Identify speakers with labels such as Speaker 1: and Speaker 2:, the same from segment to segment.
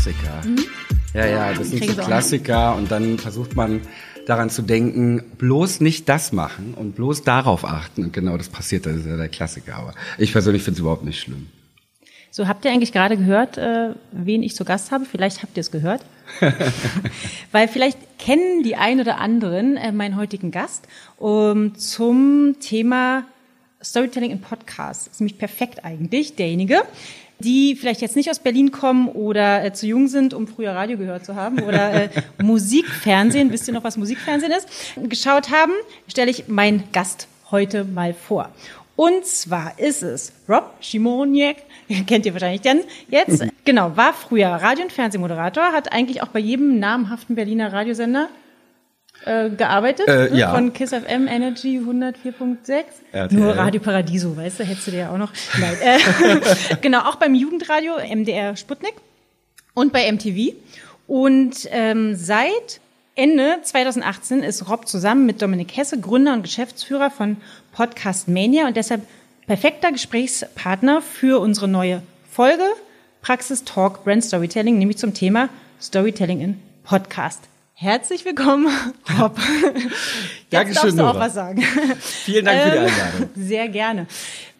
Speaker 1: Klassiker. Mhm. Ja, ja, das sind so Klassiker und dann versucht man daran zu denken, bloß nicht das machen und bloß darauf achten. Und genau das passiert, das ist ja der Klassiker. Aber ich persönlich finde es überhaupt nicht schlimm.
Speaker 2: So, habt ihr eigentlich gerade gehört, äh, wen ich zu Gast habe? Vielleicht habt ihr es gehört. Weil vielleicht kennen die ein oder anderen äh, meinen heutigen Gast um, zum Thema Storytelling in Podcasts. Ist nämlich perfekt eigentlich, derjenige, die vielleicht jetzt nicht aus Berlin kommen oder äh, zu jung sind, um früher Radio gehört zu haben oder äh, Musikfernsehen, wisst ihr noch, was Musikfernsehen ist, geschaut haben, stelle ich meinen Gast heute mal vor. Und zwar ist es Rob Schimoniak, kennt ihr wahrscheinlich denn jetzt. Genau, war früher Radio- und Fernsehmoderator, hat eigentlich auch bei jedem namhaften Berliner Radiosender äh, gearbeitet. Äh,
Speaker 1: ne? ja.
Speaker 2: Von Kiss FM Energy 104.6. Nur Radio Paradiso, weißt du, hättest du dir ja auch noch. Nein. Äh, genau, auch beim Jugendradio MDR Sputnik und bei MTV. Und ähm, seit Ende 2018 ist Rob zusammen mit Dominik Hesse Gründer und Geschäftsführer von Podcast Mania und deshalb perfekter Gesprächspartner für unsere neue Folge Praxis Talk Brand Storytelling, nämlich zum Thema Storytelling in Podcast. Herzlich willkommen, Rob.
Speaker 1: Jetzt Dankeschön,
Speaker 2: darfst du auch was sagen.
Speaker 1: Vielen Dank für die ähm, Einladung.
Speaker 2: Sehr gerne.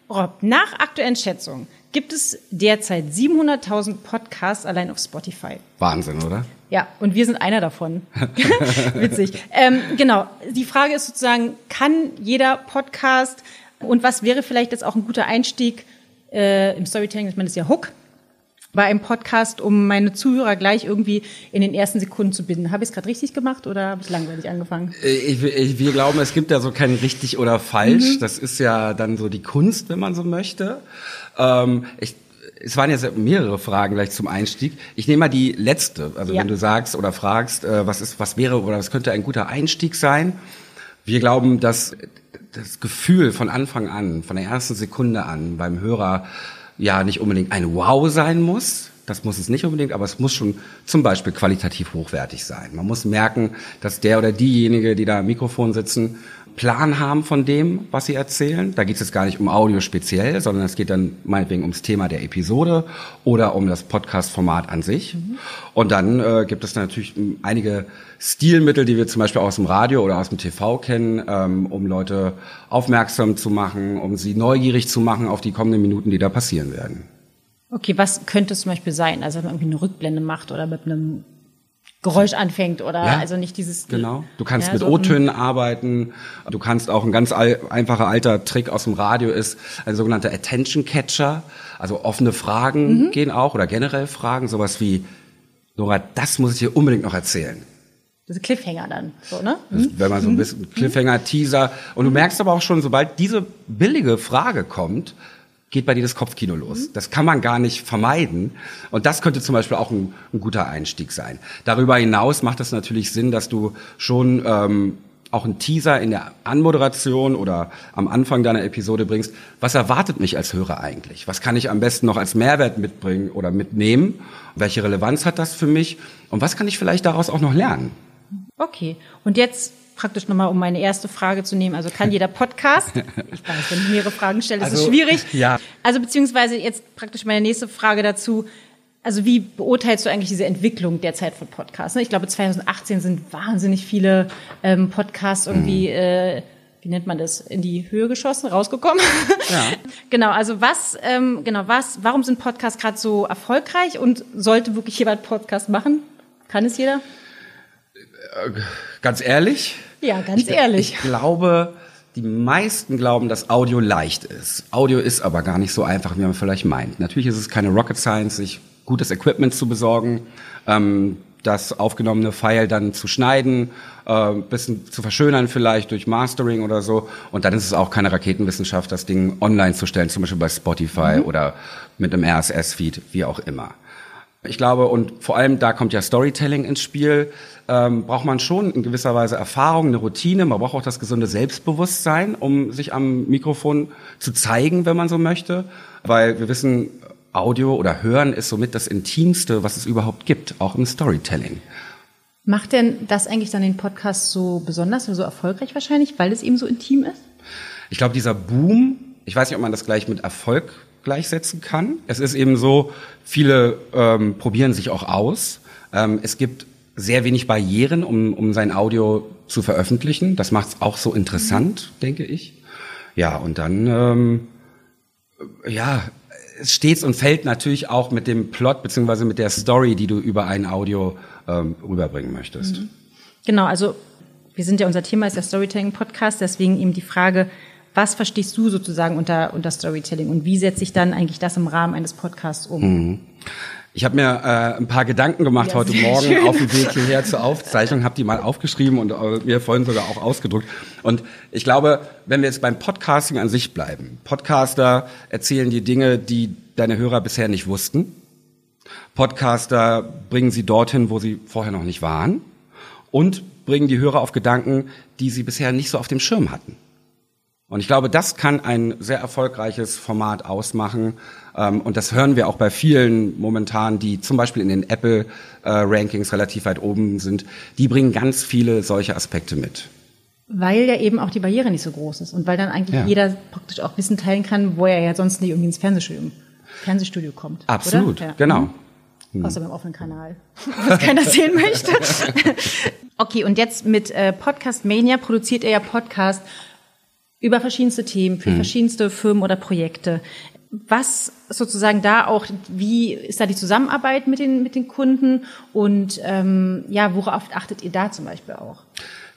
Speaker 2: Rob, nach aktuellen Schätzungen gibt es derzeit 700.000 Podcasts allein auf Spotify.
Speaker 1: Wahnsinn, oder?
Speaker 2: Ja, und wir sind einer davon. Witzig. Ähm, genau, die Frage ist sozusagen, kann jeder Podcast und was wäre vielleicht jetzt auch ein guter Einstieg äh, im Storytelling, ich meine, das ist ja Hook, bei einem Podcast, um meine Zuhörer gleich irgendwie in den ersten Sekunden zu binden. Habe ich es gerade richtig gemacht oder habe ich langweilig angefangen?
Speaker 1: Äh, ich, ich, wir glauben, es gibt da so kein richtig oder falsch. Mhm. Das ist ja dann so die Kunst, wenn man so möchte. Ähm, ich, es waren jetzt mehrere Fragen gleich zum Einstieg. Ich nehme mal die letzte. Also ja. wenn du sagst oder fragst, äh, was ist, was wäre oder was könnte ein guter Einstieg sein? Wir glauben, dass das Gefühl von Anfang an, von der ersten Sekunde an beim Hörer ja nicht unbedingt ein Wow sein muss. Das muss es nicht unbedingt, aber es muss schon zum Beispiel qualitativ hochwertig sein. Man muss merken, dass der oder diejenige, die da am Mikrofon sitzen, Plan haben von dem, was sie erzählen. Da geht es jetzt gar nicht um Audio speziell, sondern es geht dann meinetwegen ums Thema der Episode oder um das Podcast-Format an sich. Mhm. Und dann äh, gibt es natürlich einige Stilmittel, die wir zum Beispiel aus dem Radio oder aus dem TV kennen, ähm, um Leute aufmerksam zu machen, um sie neugierig zu machen auf die kommenden Minuten, die da passieren werden.
Speaker 2: Okay, was könnte es zum Beispiel sein? Also wenn man irgendwie eine Rückblende macht oder mit einem Geräusch anfängt oder ja, also nicht dieses.
Speaker 1: Genau. Du kannst ja, mit so O-Tönen arbeiten. Du kannst auch ein ganz all, einfacher alter Trick aus dem Radio ist ein sogenannter Attention Catcher. Also offene Fragen mhm. gehen auch oder generell Fragen, sowas wie Nora, das muss ich dir unbedingt noch erzählen.
Speaker 2: Diese Cliffhanger dann, so, ne? Mhm.
Speaker 1: Wenn man so ein bisschen mhm. Cliffhanger, Teaser. Und du mhm. merkst aber auch schon, sobald diese billige Frage kommt, geht bei dir das Kopfkino los. Mhm. Das kann man gar nicht vermeiden. Und das könnte zum Beispiel auch ein, ein guter Einstieg sein. Darüber hinaus macht es natürlich Sinn, dass du schon ähm, auch einen Teaser in der Anmoderation oder am Anfang deiner Episode bringst. Was erwartet mich als Hörer eigentlich? Was kann ich am besten noch als Mehrwert mitbringen oder mitnehmen? Welche Relevanz hat das für mich? Und was kann ich vielleicht daraus auch noch lernen?
Speaker 2: Okay. Und jetzt praktisch nochmal, um meine erste Frage zu nehmen. Also kann jeder Podcast? Ich weiß, wenn ich mehrere Fragen stelle, ist also, es schwierig.
Speaker 1: Ja.
Speaker 2: Also beziehungsweise jetzt praktisch meine nächste Frage dazu. Also wie beurteilst du eigentlich diese Entwicklung derzeit von Podcasts? Ich glaube, 2018 sind wahnsinnig viele ähm, Podcasts irgendwie, mhm. äh, wie nennt man das, in die Höhe geschossen, rausgekommen. Ja. genau, also was, ähm, genau, was, warum sind Podcasts gerade so erfolgreich und sollte wirklich jemand Podcast machen? Kann es jeder?
Speaker 1: Äh, ganz ehrlich,
Speaker 2: ja, ganz ich, ehrlich.
Speaker 1: Ich glaube, die meisten glauben, dass Audio leicht ist. Audio ist aber gar nicht so einfach, wie man vielleicht meint. Natürlich ist es keine Rocket Science, sich gutes Equipment zu besorgen, ähm, das aufgenommene File dann zu schneiden, äh, bisschen zu verschönern vielleicht durch Mastering oder so. Und dann ist es auch keine Raketenwissenschaft, das Ding online zu stellen, zum Beispiel bei Spotify mhm. oder mit einem RSS-Feed, wie auch immer. Ich glaube, und vor allem da kommt ja Storytelling ins Spiel, ähm, braucht man schon in gewisser Weise Erfahrung, eine Routine. Man braucht auch das gesunde Selbstbewusstsein, um sich am Mikrofon zu zeigen, wenn man so möchte. Weil wir wissen, Audio oder Hören ist somit das Intimste, was es überhaupt gibt, auch im Storytelling.
Speaker 2: Macht denn das eigentlich dann den Podcast so besonders oder so erfolgreich wahrscheinlich, weil es eben so intim ist?
Speaker 1: Ich glaube, dieser Boom, ich weiß nicht, ob man das gleich mit Erfolg gleichsetzen kann. Es ist eben so, viele ähm, probieren sich auch aus. Ähm, es gibt sehr wenig Barrieren, um, um sein Audio zu veröffentlichen. Das macht es auch so interessant, mhm. denke ich. Ja, und dann, ähm, ja, es steht und fällt natürlich auch mit dem Plot beziehungsweise mit der Story, die du über ein Audio ähm, rüberbringen möchtest. Mhm.
Speaker 2: Genau, also wir sind ja, unser Thema ist der Storytelling-Podcast, deswegen eben die Frage, was verstehst du sozusagen unter, unter Storytelling und wie setze ich dann eigentlich das im Rahmen eines Podcasts um? Mhm.
Speaker 1: Ich habe mir äh, ein paar Gedanken gemacht ja, heute Morgen schön. auf dem Weg hierher zur Aufzeichnung, habe die mal aufgeschrieben und äh, mir vorhin sogar auch ausgedruckt. Und ich glaube, wenn wir jetzt beim Podcasting an sich bleiben, Podcaster erzählen die Dinge, die deine Hörer bisher nicht wussten. Podcaster bringen sie dorthin, wo sie vorher noch nicht waren und bringen die Hörer auf Gedanken, die sie bisher nicht so auf dem Schirm hatten. Und ich glaube, das kann ein sehr erfolgreiches Format ausmachen. Ähm, und das hören wir auch bei vielen momentan, die zum Beispiel in den Apple-Rankings relativ weit oben sind. Die bringen ganz viele solche Aspekte mit.
Speaker 2: Weil ja eben auch die Barriere nicht so groß ist und weil dann eigentlich ja. jeder praktisch auch Wissen teilen kann, wo er ja sonst nicht irgendwie ins Fernsehstudio, Fernsehstudio kommt.
Speaker 1: Absolut, ja. genau.
Speaker 2: Mhm. Außer beim offenen Kanal, was keiner sehen möchte. okay, und jetzt mit äh, Podcast Mania produziert er ja Podcast über verschiedenste Themen, für mhm. verschiedenste Firmen oder Projekte. Was sozusagen da auch, wie ist da die Zusammenarbeit mit den, mit den Kunden und ähm, ja, worauf achtet ihr da zum Beispiel auch?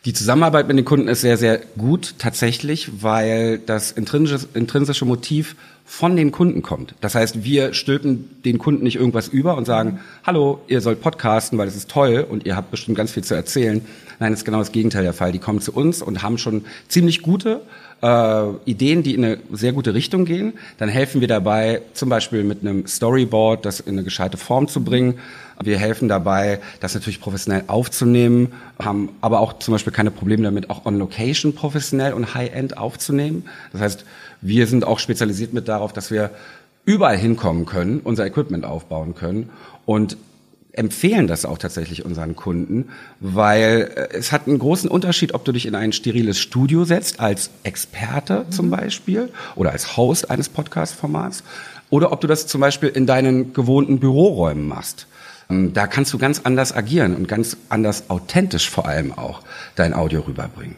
Speaker 1: Die Zusammenarbeit mit den Kunden ist sehr, sehr gut tatsächlich, weil das intrinsische, Motiv von den Kunden kommt. Das heißt, wir stülpen den Kunden nicht irgendwas über und sagen, hallo, ihr sollt podcasten, weil es ist toll und ihr habt bestimmt ganz viel zu erzählen. Nein, das ist genau das Gegenteil der Fall. Die kommen zu uns und haben schon ziemlich gute äh, Ideen, die in eine sehr gute Richtung gehen. Dann helfen wir dabei, zum Beispiel mit einem Storyboard, das in eine gescheite Form zu bringen. Wir helfen dabei, das natürlich professionell aufzunehmen, haben aber auch zum Beispiel keine Probleme damit, auch on Location professionell und High-End aufzunehmen. Das heißt, wir sind auch spezialisiert mit darauf, dass wir überall hinkommen können, unser Equipment aufbauen können und empfehlen das auch tatsächlich unseren Kunden, weil äh, es hat einen großen Unterschied, ob du dich in ein steriles Studio setzt, als Experte mhm. zum Beispiel oder als Host eines Podcast-Formats, oder ob du das zum Beispiel in deinen gewohnten Büroräumen machst. Ähm, da kannst du ganz anders agieren und ganz anders authentisch vor allem auch dein Audio rüberbringen.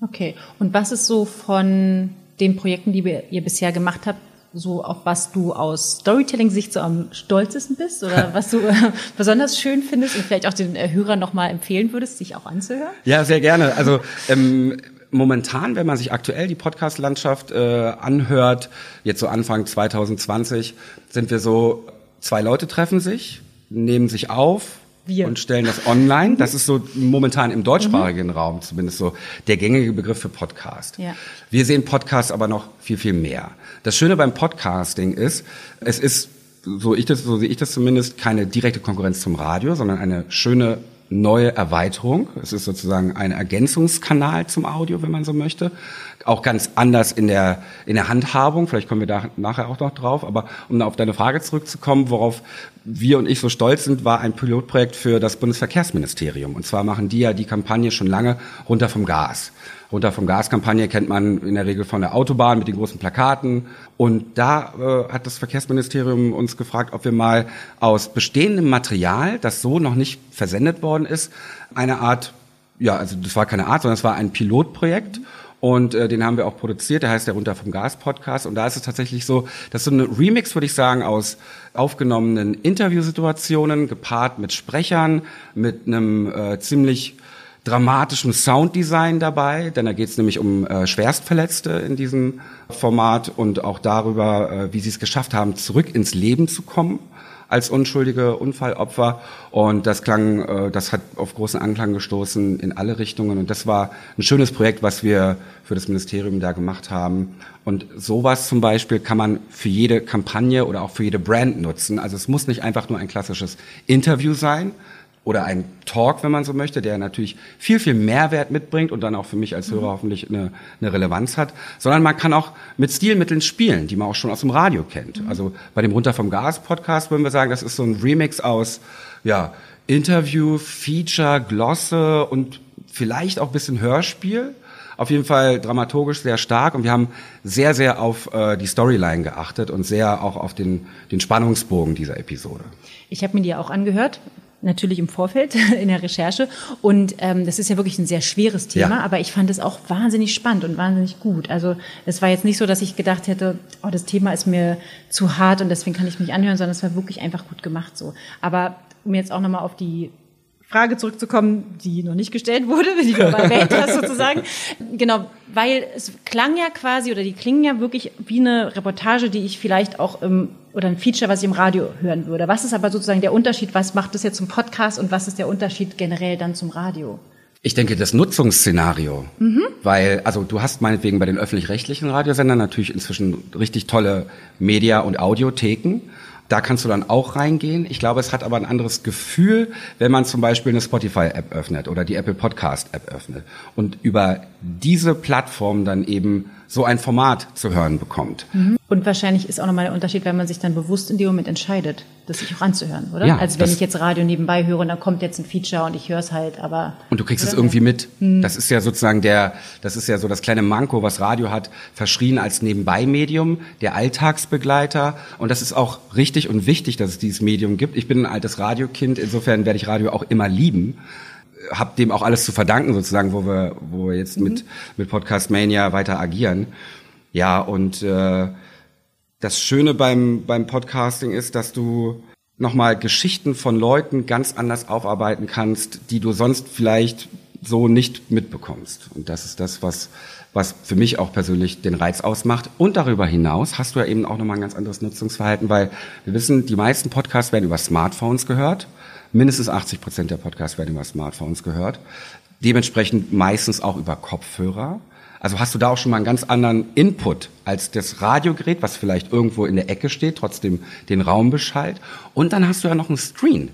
Speaker 2: Okay, und was ist so von den Projekten, die ihr bisher gemacht habt, so auf was du aus Storytelling-Sicht so am stolzesten bist oder was du äh, besonders schön findest und vielleicht auch den äh, Hörern nochmal empfehlen würdest, sich auch anzuhören?
Speaker 1: Ja, sehr gerne. Also ähm, momentan, wenn man sich aktuell die Podcast-Landschaft äh, anhört, jetzt so Anfang 2020, sind wir so, zwei Leute treffen sich, nehmen sich auf, wir. und stellen das online. Das ist so momentan im deutschsprachigen mhm. Raum zumindest so der gängige Begriff für Podcast. Ja. Wir sehen Podcast aber noch viel, viel mehr. Das Schöne beim Podcasting ist, es ist, so ich das, so sehe ich das zumindest, keine direkte Konkurrenz zum Radio, sondern eine schöne neue Erweiterung. Es ist sozusagen ein Ergänzungskanal zum Audio, wenn man so möchte. Auch ganz anders in der, in der Handhabung. Vielleicht kommen wir da nachher auch noch drauf. Aber um auf deine Frage zurückzukommen, worauf wir und ich so stolz sind, war ein Pilotprojekt für das Bundesverkehrsministerium. Und zwar machen die ja die Kampagne schon lange runter vom Gas. Runter vom Gas-Kampagne kennt man in der Regel von der Autobahn mit den großen Plakaten. Und da äh, hat das Verkehrsministerium uns gefragt, ob wir mal aus bestehendem Material, das so noch nicht versendet worden ist, eine Art, ja, also das war keine Art, sondern es war ein Pilotprojekt. Und äh, den haben wir auch produziert, der heißt der Runter vom Gas Podcast. Und da ist es tatsächlich so, dass so ein Remix, würde ich sagen, aus aufgenommenen Interviewsituationen, gepaart mit Sprechern, mit einem äh, ziemlich dramatischem Sounddesign dabei, denn da geht es nämlich um äh, Schwerstverletzte in diesem Format und auch darüber, äh, wie sie es geschafft haben, zurück ins Leben zu kommen als unschuldige Unfallopfer. Und das klang, äh, das hat auf großen Anklang gestoßen in alle Richtungen. Und das war ein schönes Projekt, was wir für das Ministerium da gemacht haben. Und sowas zum Beispiel kann man für jede Kampagne oder auch für jede Brand nutzen. Also es muss nicht einfach nur ein klassisches Interview sein, oder ein Talk, wenn man so möchte, der natürlich viel, viel Mehrwert mitbringt und dann auch für mich als Hörer mhm. hoffentlich eine, eine Relevanz hat, sondern man kann auch mit Stilmitteln spielen, die man auch schon aus dem Radio kennt. Mhm. Also bei dem Runter vom Gas Podcast würden wir sagen, das ist so ein Remix aus, ja, Interview, Feature, Glosse und vielleicht auch bisschen Hörspiel. auf jeden Fall dramaturgisch sehr stark und wir haben sehr, sehr auf äh, die Storyline geachtet und sehr auch auf den, den Spannungsbogen dieser Episode.
Speaker 2: Ich habe mir die auch angehört, natürlich im Vorfeld in der Recherche. Und ähm, das ist ja wirklich ein sehr schweres Thema, ja. aber ich fand es auch wahnsinnig spannend und wahnsinnig gut. Also es war jetzt nicht so, dass ich gedacht hätte, oh, das Thema ist mir zu hart und deswegen kann ich mich anhören, sondern es war wirklich einfach gut gemacht so. Aber um jetzt auch nochmal auf die Frage zurückzukommen, die noch nicht gestellt wurde, die du aber erwähnt hast sozusagen. Genau, weil es klang ja quasi oder die klingen ja wirklich wie eine Reportage, die ich vielleicht auch im oder ein Feature, was ich im Radio hören würde. Was ist aber sozusagen der Unterschied? Was macht das jetzt zum Podcast und was ist der Unterschied generell dann zum Radio?
Speaker 1: Ich denke, das Nutzungsszenario, mhm. weil, also du hast meinetwegen bei den öffentlich-rechtlichen Radiosendern natürlich inzwischen richtig tolle Media- und Audiotheken. Da kannst du dann auch reingehen. Ich glaube, es hat aber ein anderes Gefühl, wenn man zum Beispiel eine Spotify-App öffnet oder die Apple Podcast-App öffnet und über diese Plattform dann eben so ein Format zu hören bekommt.
Speaker 2: Mhm. Und wahrscheinlich ist auch nochmal der Unterschied, wenn man sich dann bewusst in dem Moment entscheidet, das sich auch anzuhören, oder? Ja, also wenn ich jetzt Radio nebenbei höre und dann kommt jetzt ein Feature und ich höre es halt, aber.
Speaker 1: Und du kriegst es irgendwie mit. Mhm. Das ist ja sozusagen der, das ist ja so das kleine Manko, was Radio hat, verschrien als Nebenbei-Medium, der Alltagsbegleiter. Und das ist auch richtig und wichtig, dass es dieses Medium gibt. Ich bin ein altes Radiokind, insofern werde ich Radio auch immer lieben habe dem auch alles zu verdanken sozusagen, wo wir, wo wir jetzt mhm. mit mit Podcast Mania weiter agieren. Ja und äh, das Schöne beim beim Podcasting ist, dass du nochmal Geschichten von Leuten ganz anders aufarbeiten kannst, die du sonst vielleicht so nicht mitbekommst. Und das ist das, was was für mich auch persönlich den Reiz ausmacht. Und darüber hinaus hast du ja eben auch nochmal ein ganz anderes Nutzungsverhalten, weil wir wissen, die meisten Podcasts werden über Smartphones gehört. Mindestens 80 Prozent der Podcasts werden über Smartphones gehört. Dementsprechend meistens auch über Kopfhörer. Also hast du da auch schon mal einen ganz anderen Input als das Radiogerät, was vielleicht irgendwo in der Ecke steht, trotzdem den Raum beschallt. Und dann hast du ja noch einen Screen.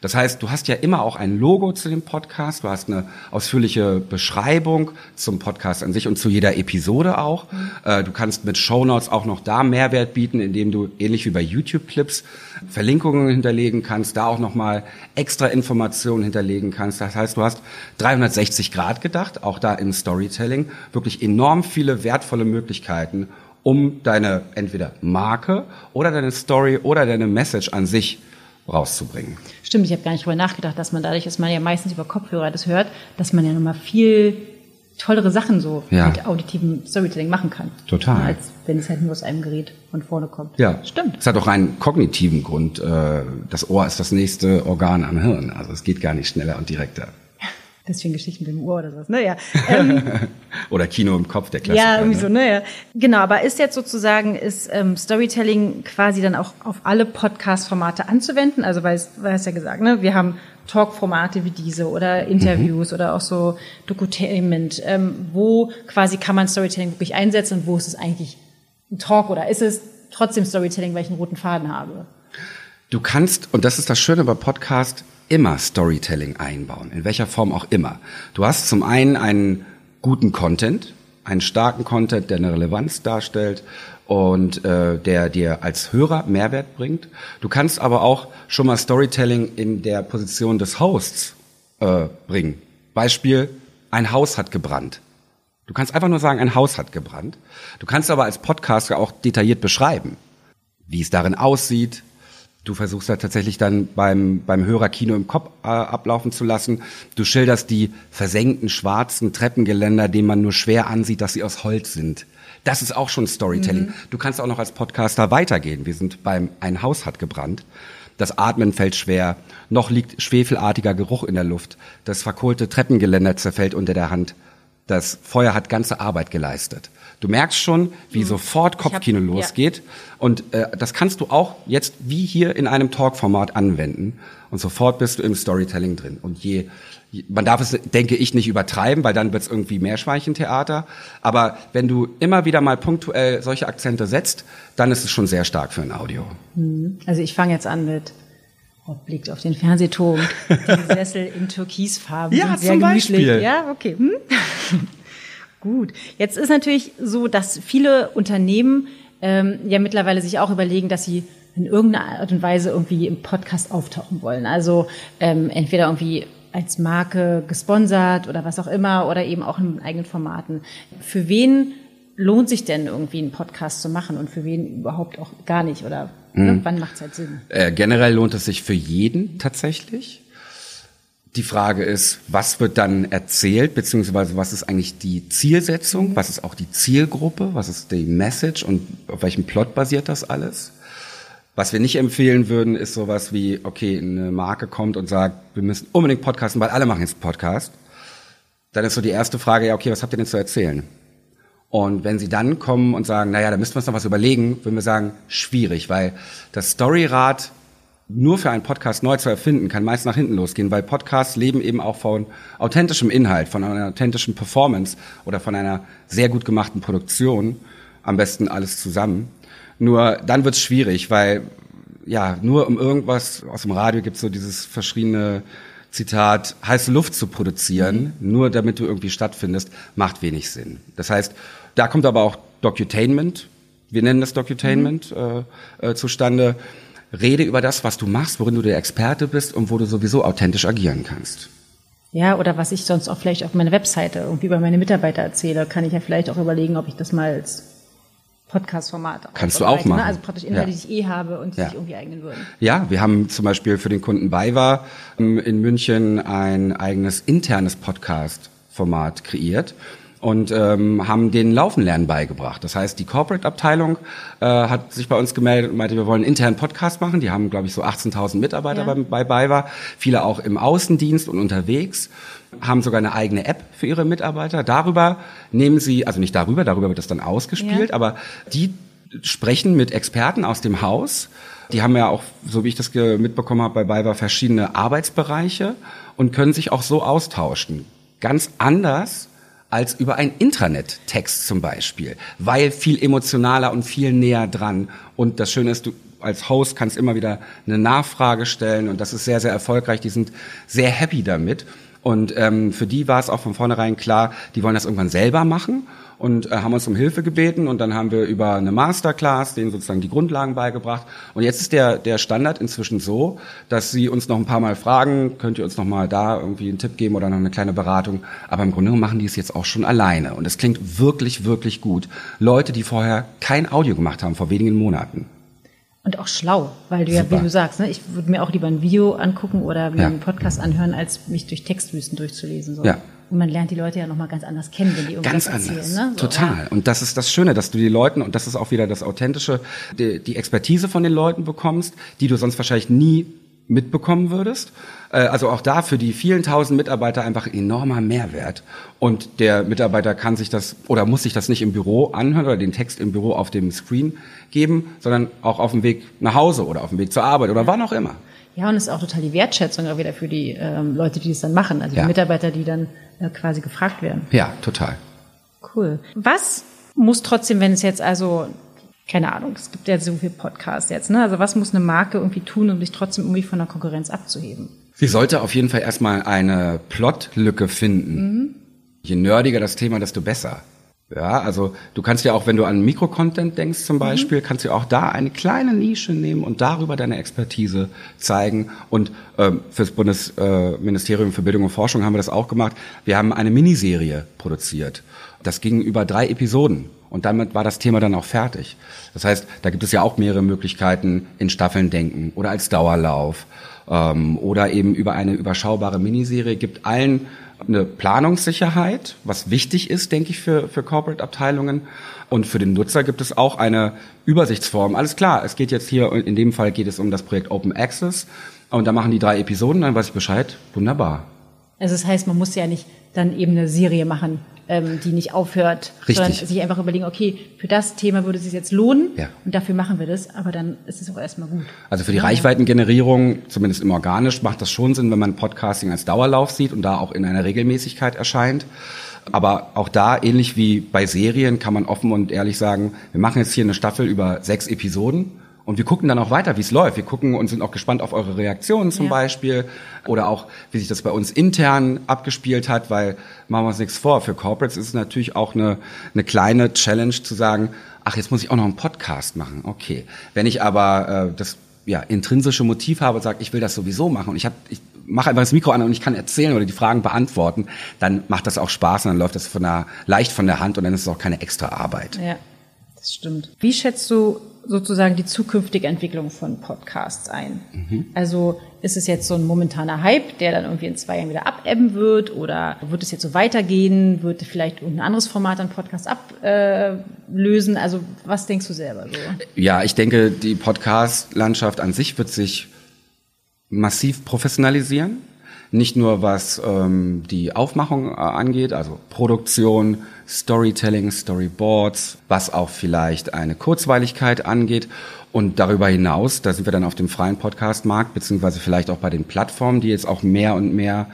Speaker 1: Das heißt, du hast ja immer auch ein Logo zu dem Podcast, du hast eine ausführliche Beschreibung zum Podcast an sich und zu jeder Episode auch. Mhm. Du kannst mit Shownotes auch noch da Mehrwert bieten, indem du ähnlich wie bei YouTube-Clips Verlinkungen hinterlegen kannst, da auch nochmal extra Informationen hinterlegen kannst. Das heißt, du hast 360 Grad gedacht, auch da im Storytelling, wirklich enorm viele wertvolle Möglichkeiten, um deine entweder Marke oder deine Story oder deine Message an sich rauszubringen.
Speaker 2: Stimmt, ich habe gar nicht drüber nachgedacht, dass man dadurch, dass man ja meistens über Kopfhörer das hört, dass man ja nochmal viel tollere Sachen so ja. mit auditivem Storytelling machen kann.
Speaker 1: Total.
Speaker 2: Als wenn es halt nur aus einem Gerät von vorne kommt.
Speaker 1: Ja. Stimmt. Es hat auch einen kognitiven Grund. Äh, das Ohr ist das nächste Organ am Hirn. Also es geht gar nicht schneller und direkter.
Speaker 2: Deswegen Geschichten mit dem Ohr oder sowas. Naja.
Speaker 1: Ähm, oder Kino im Kopf, der Klassiker.
Speaker 2: Ja, irgendwie ne? so, naja. Genau, aber ist jetzt sozusagen, ist ähm, Storytelling quasi dann auch auf alle Podcast-Formate anzuwenden? Also, weil es, weil es ja gesagt, ne, wir haben Talk-Formate wie diese oder Interviews mhm. oder auch so Docutainment. Ähm, wo quasi kann man Storytelling wirklich einsetzen und wo ist es eigentlich ein Talk oder ist es trotzdem Storytelling, weil ich einen roten Faden habe?
Speaker 1: Du kannst, und das ist das Schöne bei Podcast, immer Storytelling einbauen, in welcher Form auch immer. Du hast zum einen einen guten Content, einen starken Content, der eine Relevanz darstellt und äh, der dir als Hörer Mehrwert bringt. Du kannst aber auch schon mal Storytelling in der Position des Hosts äh, bringen. Beispiel, ein Haus hat gebrannt. Du kannst einfach nur sagen, ein Haus hat gebrannt. Du kannst aber als Podcaster auch detailliert beschreiben, wie es darin aussieht, Du versuchst da tatsächlich dann beim, beim Hörer Kino im Kopf äh, ablaufen zu lassen. Du schilderst die versenkten schwarzen Treppengeländer, denen man nur schwer ansieht, dass sie aus Holz sind. Das ist auch schon Storytelling. Mhm. Du kannst auch noch als Podcaster weitergehen. Wir sind beim Ein Haus hat gebrannt. Das Atmen fällt schwer. Noch liegt schwefelartiger Geruch in der Luft. Das verkohlte Treppengeländer zerfällt unter der Hand. Das Feuer hat ganze Arbeit geleistet. Du merkst schon, wie mhm. sofort Kopfkino hab, losgeht. Ja. Und äh, das kannst du auch jetzt wie hier in einem Talkformat anwenden. Und sofort bist du im Storytelling drin. Und je, man darf es, denke ich, nicht übertreiben, weil dann wird es irgendwie Meerschweinchentheater. Aber wenn du immer wieder mal punktuell solche Akzente setzt, dann ist es schon sehr stark für ein Audio.
Speaker 2: Mhm. Also ich fange jetzt an mit Blick auf den Fernsehturm, die Sessel in Türkisfarben.
Speaker 1: Ja, sehr zum gemütlich. Beispiel.
Speaker 2: Ja, okay. Hm? Gut. Jetzt ist natürlich so, dass viele Unternehmen ähm, ja mittlerweile sich auch überlegen, dass sie in irgendeiner Art und Weise irgendwie im Podcast auftauchen wollen. Also ähm, entweder irgendwie als Marke gesponsert oder was auch immer oder eben auch in eigenen Formaten. Für wen lohnt sich denn irgendwie einen Podcast zu machen und für wen überhaupt auch gar nicht oder mhm. wann macht es halt Sinn?
Speaker 1: Äh, generell lohnt es sich für jeden tatsächlich. Die Frage ist, was wird dann erzählt, beziehungsweise was ist eigentlich die Zielsetzung, was ist auch die Zielgruppe, was ist die Message und auf welchem Plot basiert das alles? Was wir nicht empfehlen würden, ist sowas wie, okay, eine Marke kommt und sagt, wir müssen unbedingt podcasten, weil alle machen jetzt Podcast. Dann ist so die erste Frage, ja, okay, was habt ihr denn zu erzählen? Und wenn sie dann kommen und sagen, naja, da müssen wir uns noch was überlegen, würden wir sagen, schwierig, weil das Storyrad nur für einen Podcast neu zu erfinden, kann meist nach hinten losgehen, weil Podcasts leben eben auch von authentischem Inhalt, von einer authentischen Performance oder von einer sehr gut gemachten Produktion. Am besten alles zusammen. Nur dann wird's schwierig, weil ja, nur um irgendwas aus dem Radio gibt's so dieses verschriene Zitat, heiße Luft zu produzieren, mhm. nur damit du irgendwie stattfindest, macht wenig Sinn. Das heißt, da kommt aber auch Docutainment, wir nennen das Docutainment, mhm. äh, äh, zustande. Rede über das, was du machst, worin du der Experte bist und wo du sowieso authentisch agieren kannst.
Speaker 2: Ja, oder was ich sonst auch vielleicht auf meiner Webseite irgendwie über meine Mitarbeiter erzähle, kann ich ja vielleicht auch überlegen, ob ich das mal als Podcast-Format.
Speaker 1: Kannst du auch ne? machen. Ne?
Speaker 2: Also praktisch Inhalte, ja. die ich eh habe und die ja. sich irgendwie eignen würden.
Speaker 1: Ja, wir haben zum Beispiel für den Kunden BayWa ähm, in München ein eigenes internes Podcast-Format kreiert und ähm, haben den Laufen lernen beigebracht. Das heißt, die Corporate-Abteilung äh, hat sich bei uns gemeldet und meinte, wir wollen einen internen Podcast machen. Die haben, glaube ich, so 18.000 Mitarbeiter ja. bei, bei BayWa, viele auch im Außendienst und unterwegs haben sogar eine eigene App für ihre Mitarbeiter. Darüber nehmen sie, also nicht darüber, darüber wird das dann ausgespielt, ja. aber die sprechen mit Experten aus dem Haus. Die haben ja auch, so wie ich das mitbekommen habe, bei BayWa verschiedene Arbeitsbereiche und können sich auch so austauschen. Ganz anders als über ein Intranet-Text zum Beispiel, weil viel emotionaler und viel näher dran. Und das Schöne ist, du als Host kannst immer wieder eine Nachfrage stellen und das ist sehr, sehr erfolgreich. Die sind sehr happy damit. Und ähm, für die war es auch von vornherein klar, die wollen das irgendwann selber machen und äh, haben uns um Hilfe gebeten und dann haben wir über eine Masterclass denen sozusagen die Grundlagen beigebracht und jetzt ist der der Standard inzwischen so, dass sie uns noch ein paar Mal fragen, könnt ihr uns noch mal da irgendwie einen Tipp geben oder noch eine kleine Beratung, aber im Grunde machen die es jetzt auch schon alleine und es klingt wirklich wirklich gut. Leute, die vorher kein Audio gemacht haben vor wenigen Monaten.
Speaker 2: Und auch schlau, weil du Super. ja, wie du sagst, ne, ich würde mir auch lieber ein Video angucken oder mir ja. einen Podcast anhören, als mich durch Textwüsten durchzulesen. So. Ja. Und man lernt die Leute ja nochmal ganz anders kennen, wenn die irgendwas ganz erzählen. Anders.
Speaker 1: Ne? So, Total. Und das ist das Schöne, dass du die Leuten, und das ist auch wieder das Authentische, die, die Expertise von den Leuten bekommst, die du sonst wahrscheinlich nie mitbekommen würdest. Äh, also auch da für die vielen tausend Mitarbeiter einfach enormer Mehrwert. Und der Mitarbeiter kann sich das oder muss sich das nicht im Büro anhören oder den Text im Büro auf dem Screen geben, sondern auch auf dem Weg nach Hause oder auf dem Weg zur Arbeit oder wann auch immer.
Speaker 2: Ja, und es ist auch total die Wertschätzung auch wieder für die ähm, Leute, die es dann machen, also die Mitarbeiter, die dann äh, quasi gefragt werden.
Speaker 1: Ja, total.
Speaker 2: Cool. Was muss trotzdem, wenn es jetzt also keine Ahnung, es gibt ja so viel Podcasts jetzt, ne? Also was muss eine Marke irgendwie tun, um sich trotzdem irgendwie von der Konkurrenz abzuheben?
Speaker 1: Sie sollte auf jeden Fall erstmal eine Plotlücke finden. Mhm. Je nerdiger das Thema, desto besser. Ja, also du kannst ja auch, wenn du an Mikrocontent denkst zum mhm. Beispiel, mhm. kannst du auch da eine kleine Nische nehmen und darüber deine Expertise zeigen. Und ähm, fürs Bundesministerium für Bildung und Forschung haben wir das auch gemacht. Wir haben eine Miniserie produziert. Das ging über drei Episoden. Und damit war das Thema dann auch fertig. Das heißt, da gibt es ja auch mehrere Möglichkeiten in Staffeln denken oder als Dauerlauf ähm, oder eben über eine überschaubare Miniserie. Gibt allen eine Planungssicherheit, was wichtig ist, denke ich, für, für Corporate-Abteilungen. Und für den Nutzer gibt es auch eine Übersichtsform. Alles klar, es geht jetzt hier, in dem Fall geht es um das Projekt Open Access. Und da machen die drei Episoden, dann weiß ich Bescheid. Wunderbar.
Speaker 2: Also das heißt, man muss ja nicht dann eben eine Serie machen, ähm, die nicht aufhört, Richtig. sondern sich einfach überlegen, okay, für das Thema würde es sich jetzt lohnen ja. und dafür machen wir das, aber dann ist es auch erstmal gut.
Speaker 1: Also für die ja. Reichweitengenerierung, zumindest im Organisch, macht das schon Sinn, wenn man Podcasting als Dauerlauf sieht und da auch in einer Regelmäßigkeit erscheint. Aber auch da, ähnlich wie bei Serien, kann man offen und ehrlich sagen, wir machen jetzt hier eine Staffel über sechs Episoden und wir gucken dann auch weiter, wie es läuft. Wir gucken und sind auch gespannt auf eure Reaktionen zum ja. Beispiel oder auch, wie sich das bei uns intern abgespielt hat, weil machen wir uns nichts vor. Für Corporates ist es natürlich auch eine, eine kleine Challenge zu sagen, ach, jetzt muss ich auch noch einen Podcast machen. Okay. Wenn ich aber äh, das ja, intrinsische Motiv habe und sage, ich will das sowieso machen und ich ich mache einfach das Mikro an und ich kann erzählen oder die Fragen beantworten, dann macht das auch Spaß und dann läuft das von der, leicht von der Hand und dann ist es auch keine extra Arbeit.
Speaker 2: Ja, das stimmt. Wie schätzt du sozusagen die zukünftige Entwicklung von Podcasts ein? Mhm. Also ist es jetzt so ein momentaner Hype, der dann irgendwie in zwei Jahren wieder abebben wird oder wird es jetzt so weitergehen? Wird vielleicht ein anderes Format an Podcast ablösen? also was denkst du selber so?
Speaker 1: Ja, ich denke, die Podcast-Landschaft an sich wird sich massiv professionalisieren. Nicht nur was ähm, die Aufmachung äh, angeht, also Produktion, Storytelling, Storyboards, was auch vielleicht eine Kurzweiligkeit angeht. Und darüber hinaus, da sind wir dann auf dem freien Podcast-Markt, beziehungsweise vielleicht auch bei den Plattformen, die jetzt auch mehr und mehr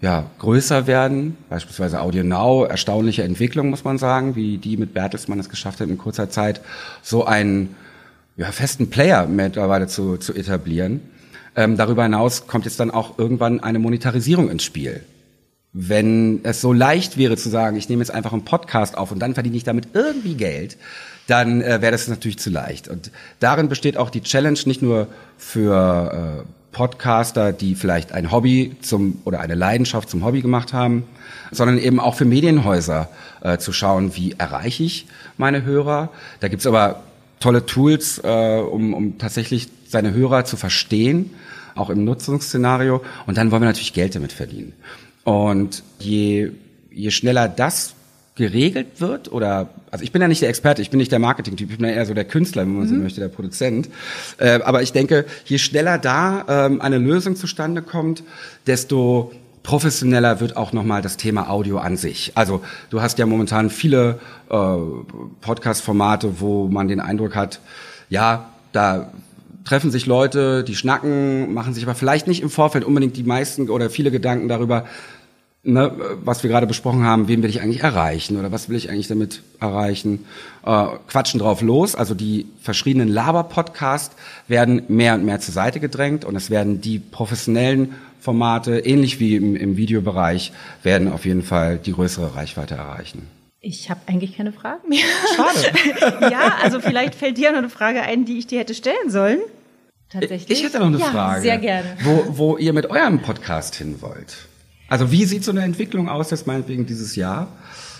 Speaker 1: ja, größer werden, beispielsweise Audio Now, erstaunliche Entwicklung, muss man sagen, wie die mit Bertelsmann es geschafft hat, in kurzer Zeit so einen ja, festen Player mittlerweile zu, zu etablieren. Ähm, darüber hinaus kommt jetzt dann auch irgendwann eine Monetarisierung ins Spiel. Wenn es so leicht wäre zu sagen, ich nehme jetzt einfach einen Podcast auf und dann verdiene ich damit irgendwie Geld, dann äh, wäre das natürlich zu leicht. Und darin besteht auch die Challenge nicht nur für äh, Podcaster, die vielleicht ein Hobby zum oder eine Leidenschaft zum Hobby gemacht haben, sondern eben auch für Medienhäuser äh, zu schauen, wie erreiche ich meine Hörer. Da gibt's aber tolle Tools, äh, um, um tatsächlich seine Hörer zu verstehen, auch im Nutzungsszenario. Und dann wollen wir natürlich Geld damit verdienen. Und je, je schneller das geregelt wird oder also ich bin ja nicht der Experte, ich bin nicht der Marketing-Typ, ich bin ja eher so der Künstler, wenn man mhm. so möchte, der Produzent. Äh, aber ich denke, je schneller da ähm, eine Lösung zustande kommt, desto professioneller wird auch nochmal das Thema Audio an sich. Also du hast ja momentan viele äh, Podcast-Formate, wo man den Eindruck hat, ja, da treffen sich Leute, die schnacken, machen sich aber vielleicht nicht im Vorfeld unbedingt die meisten oder viele Gedanken darüber, ne, was wir gerade besprochen haben, wen will ich eigentlich erreichen oder was will ich eigentlich damit erreichen, äh, quatschen drauf los. Also die verschiedenen Laber-Podcasts werden mehr und mehr zur Seite gedrängt und es werden die professionellen Formate, ähnlich wie im, im Videobereich, werden auf jeden Fall die größere Reichweite erreichen.
Speaker 2: Ich habe eigentlich keine Fragen mehr.
Speaker 1: Schade.
Speaker 2: ja, also vielleicht fällt dir noch eine Frage ein, die ich dir hätte stellen sollen.
Speaker 1: Tatsächlich. Ich hätte noch eine
Speaker 2: ja,
Speaker 1: Frage.
Speaker 2: Sehr gerne.
Speaker 1: Wo, wo ihr mit eurem Podcast hin wollt. Also wie sieht so eine Entwicklung aus jetzt meinetwegen dieses Jahr?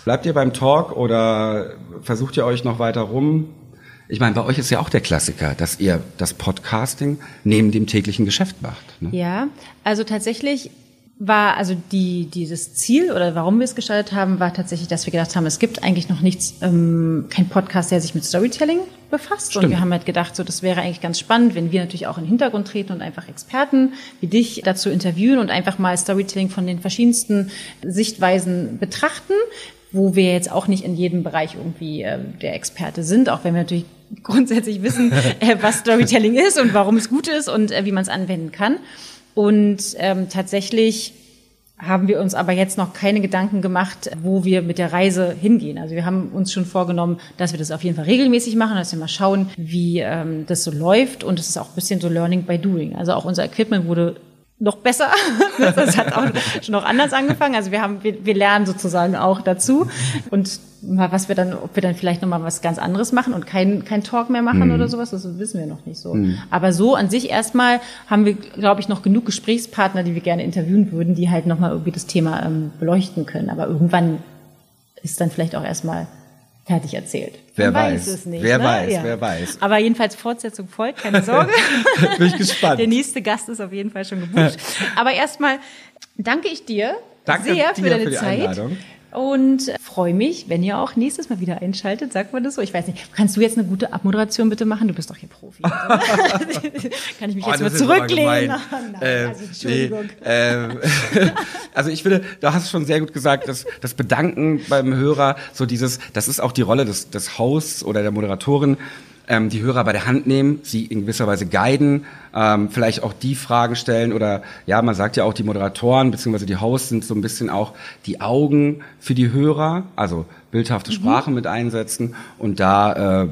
Speaker 1: Bleibt ihr beim Talk oder versucht ihr euch noch weiter rum? Ich meine, bei euch ist ja auch der Klassiker, dass ihr das Podcasting neben dem täglichen Geschäft macht.
Speaker 2: Ne? Ja, also tatsächlich war also die dieses Ziel oder warum wir es gestaltet haben, war tatsächlich, dass wir gedacht haben, es gibt eigentlich noch nichts, ähm, kein Podcast, der sich mit Storytelling befasst. Stimmt. Und wir haben halt gedacht, so das wäre eigentlich ganz spannend, wenn wir natürlich auch in den Hintergrund treten und einfach Experten wie dich dazu interviewen und einfach mal Storytelling von den verschiedensten Sichtweisen betrachten, wo wir jetzt auch nicht in jedem Bereich irgendwie äh, der Experte sind, auch wenn wir natürlich grundsätzlich wissen, äh, was Storytelling ist und warum es gut ist und äh, wie man es anwenden kann. Und ähm, tatsächlich haben wir uns aber jetzt noch keine Gedanken gemacht, wo wir mit der Reise hingehen. Also wir haben uns schon vorgenommen, dass wir das auf jeden Fall regelmäßig machen, dass wir mal schauen, wie ähm, das so läuft. Und es ist auch ein bisschen so Learning by Doing. Also auch unser Equipment wurde noch besser. Das hat auch schon noch anders angefangen. Also wir haben, wir, wir lernen sozusagen auch dazu. Und mal, was wir dann, ob wir dann vielleicht nochmal was ganz anderes machen und kein, kein Talk mehr machen mhm. oder sowas, das wissen wir noch nicht so. Mhm. Aber so an sich erstmal haben wir, glaube ich, noch genug Gesprächspartner, die wir gerne interviewen würden, die halt nochmal irgendwie das Thema ähm, beleuchten können. Aber irgendwann ist dann vielleicht auch erstmal fertig erzählt.
Speaker 1: Wer weiß, weiß es nicht. Wer ne? weiß, ja. wer weiß.
Speaker 2: Aber jedenfalls Fortsetzung folgt, keine Sorge.
Speaker 1: Bin ich gespannt.
Speaker 2: Der nächste Gast ist auf jeden Fall schon gebucht. Aber erstmal danke ich dir
Speaker 1: danke
Speaker 2: sehr für deine
Speaker 1: für
Speaker 2: Zeit.
Speaker 1: Einladung
Speaker 2: und freue mich, wenn ihr auch nächstes Mal wieder einschaltet. Sagt man das so? Ich weiß nicht. Kannst du jetzt eine gute Abmoderation bitte machen? Du bist doch hier Profi. Kann ich mich oh, jetzt mal zurücklehnen?
Speaker 1: Oh, nein, ähm, also Entschuldigung. Nee, ähm, also ich finde, du hast schon sehr gut gesagt, dass das Bedanken beim Hörer, so dieses, das ist auch die Rolle des, des Hosts oder der Moderatorin, ähm, die Hörer bei der Hand nehmen, sie in gewisser Weise guiden, ähm, vielleicht auch die Fragen stellen oder ja, man sagt ja auch, die Moderatoren bzw. die Hosts sind so ein bisschen auch die Augen für die Hörer, also bildhafte mhm. Sprache mit einsetzen und da äh,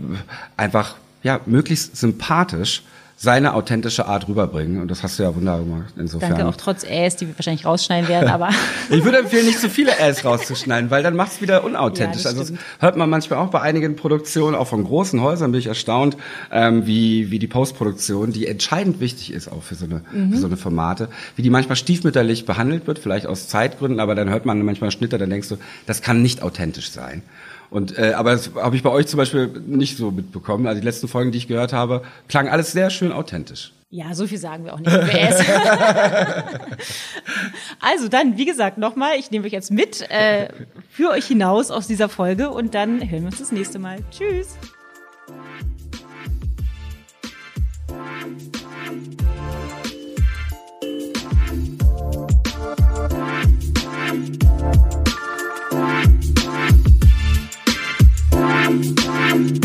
Speaker 1: einfach ja möglichst sympathisch seine authentische Art rüberbringen. Und das hast du ja wunderbar gemacht. Insofern.
Speaker 2: Danke auch trotz Äs, die wir wahrscheinlich rausschneiden werden, aber.
Speaker 1: ich würde empfehlen, nicht zu viele Äs rauszuschneiden, weil dann macht es wieder unauthentisch.
Speaker 2: Ja,
Speaker 1: also
Speaker 2: das
Speaker 1: hört man manchmal auch bei einigen Produktionen, auch von großen Häusern bin ich erstaunt, ähm, wie, wie die Postproduktion, die entscheidend wichtig ist auch für so, eine, für so eine Formate, wie die manchmal stiefmütterlich behandelt wird, vielleicht aus Zeitgründen, aber dann hört man manchmal Schnitte, dann denkst du, das kann nicht authentisch sein. Und äh, aber das habe ich bei euch zum Beispiel nicht so mitbekommen. Also die letzten Folgen, die ich gehört habe, klang alles sehr schön authentisch.
Speaker 2: Ja, so viel sagen wir auch nicht also dann, wie gesagt, nochmal, ich nehme euch jetzt mit äh, für euch hinaus aus dieser Folge und dann hören wir uns das nächste Mal. Tschüss. Bye.